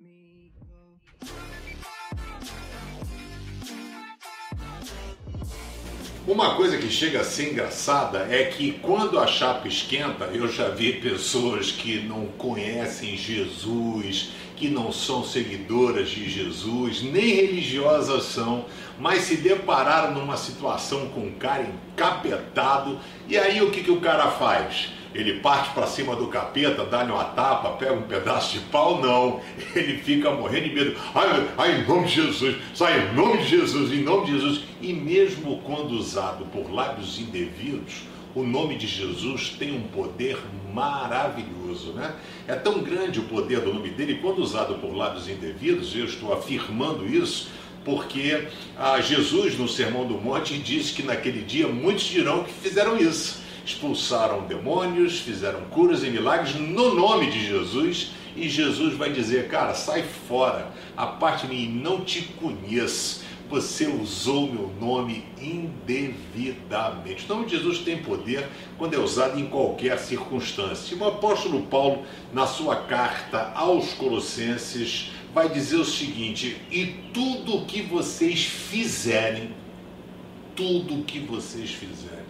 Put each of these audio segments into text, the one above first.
me go. Uma coisa que chega a ser engraçada é que quando a chapa esquenta, eu já vi pessoas que não conhecem Jesus, que não são seguidoras de Jesus, nem religiosas são, mas se depararam numa situação com um cara encapetado, e aí o que, que o cara faz? Ele parte para cima do capeta, dá-lhe uma tapa, pega um pedaço de pau, não. Ele fica morrendo de medo. Ai, ai, em nome de Jesus, sai em nome de Jesus, em nome de Jesus. E mesmo quando usado por lábios indevidos, o nome de Jesus tem um poder maravilhoso, né? É tão grande o poder do nome dele, quando usado por lábios indevidos, eu estou afirmando isso, porque ah, Jesus, no Sermão do Monte, disse que naquele dia muitos dirão que fizeram isso expulsaram demônios, fizeram curas e milagres no nome de Jesus, e Jesus vai dizer: Cara, sai fora, a parte de mim não te conheço. Você usou meu nome indevidamente. O nome de Jesus tem poder quando é usado em qualquer circunstância. O apóstolo Paulo, na sua carta aos Colossenses, vai dizer o seguinte: E tudo o que vocês fizerem, tudo que vocês fizerem,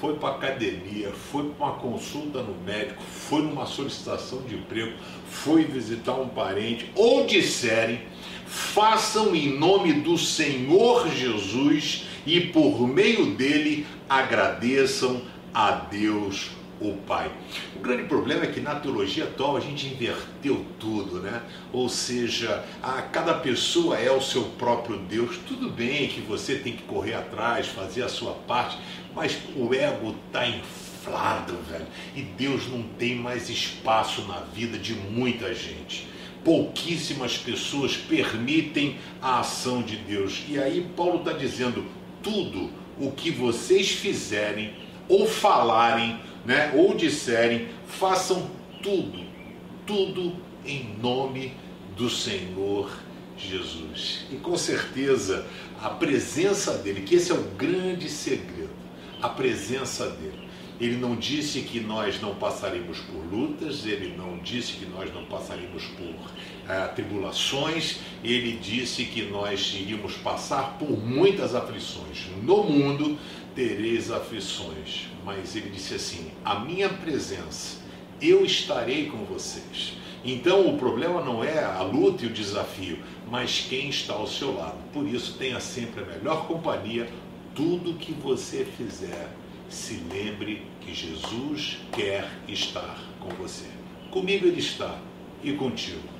foi para academia, foi para uma consulta no médico, foi numa solicitação de emprego, foi visitar um parente, ou disserem, façam em nome do Senhor Jesus e por meio dele agradeçam a Deus o Pai. O grande problema é que na teologia atual a gente inverteu tudo, né? Ou seja, a cada pessoa é o seu próprio Deus. Tudo bem que você tem que correr atrás, fazer a sua parte, mas o ego está inflado, velho. E Deus não tem mais espaço na vida de muita gente. Pouquíssimas pessoas permitem a ação de Deus. E aí Paulo está dizendo: tudo o que vocês fizerem ou falarem, né, ou disserem, façam tudo, tudo em nome do Senhor Jesus. E com certeza a presença dele, que esse é o grande segredo a presença dele. Ele não disse que nós não passaríamos por lutas, ele não disse que nós não passaríamos por eh, tribulações, ele disse que nós iríamos passar por muitas aflições. No mundo tereis aflições, mas ele disse assim: a minha presença, eu estarei com vocês. Então o problema não é a luta e o desafio, mas quem está ao seu lado. Por isso, tenha sempre a melhor companhia, tudo que você fizer, se lembre que Jesus quer estar com você. Comigo ele está e contigo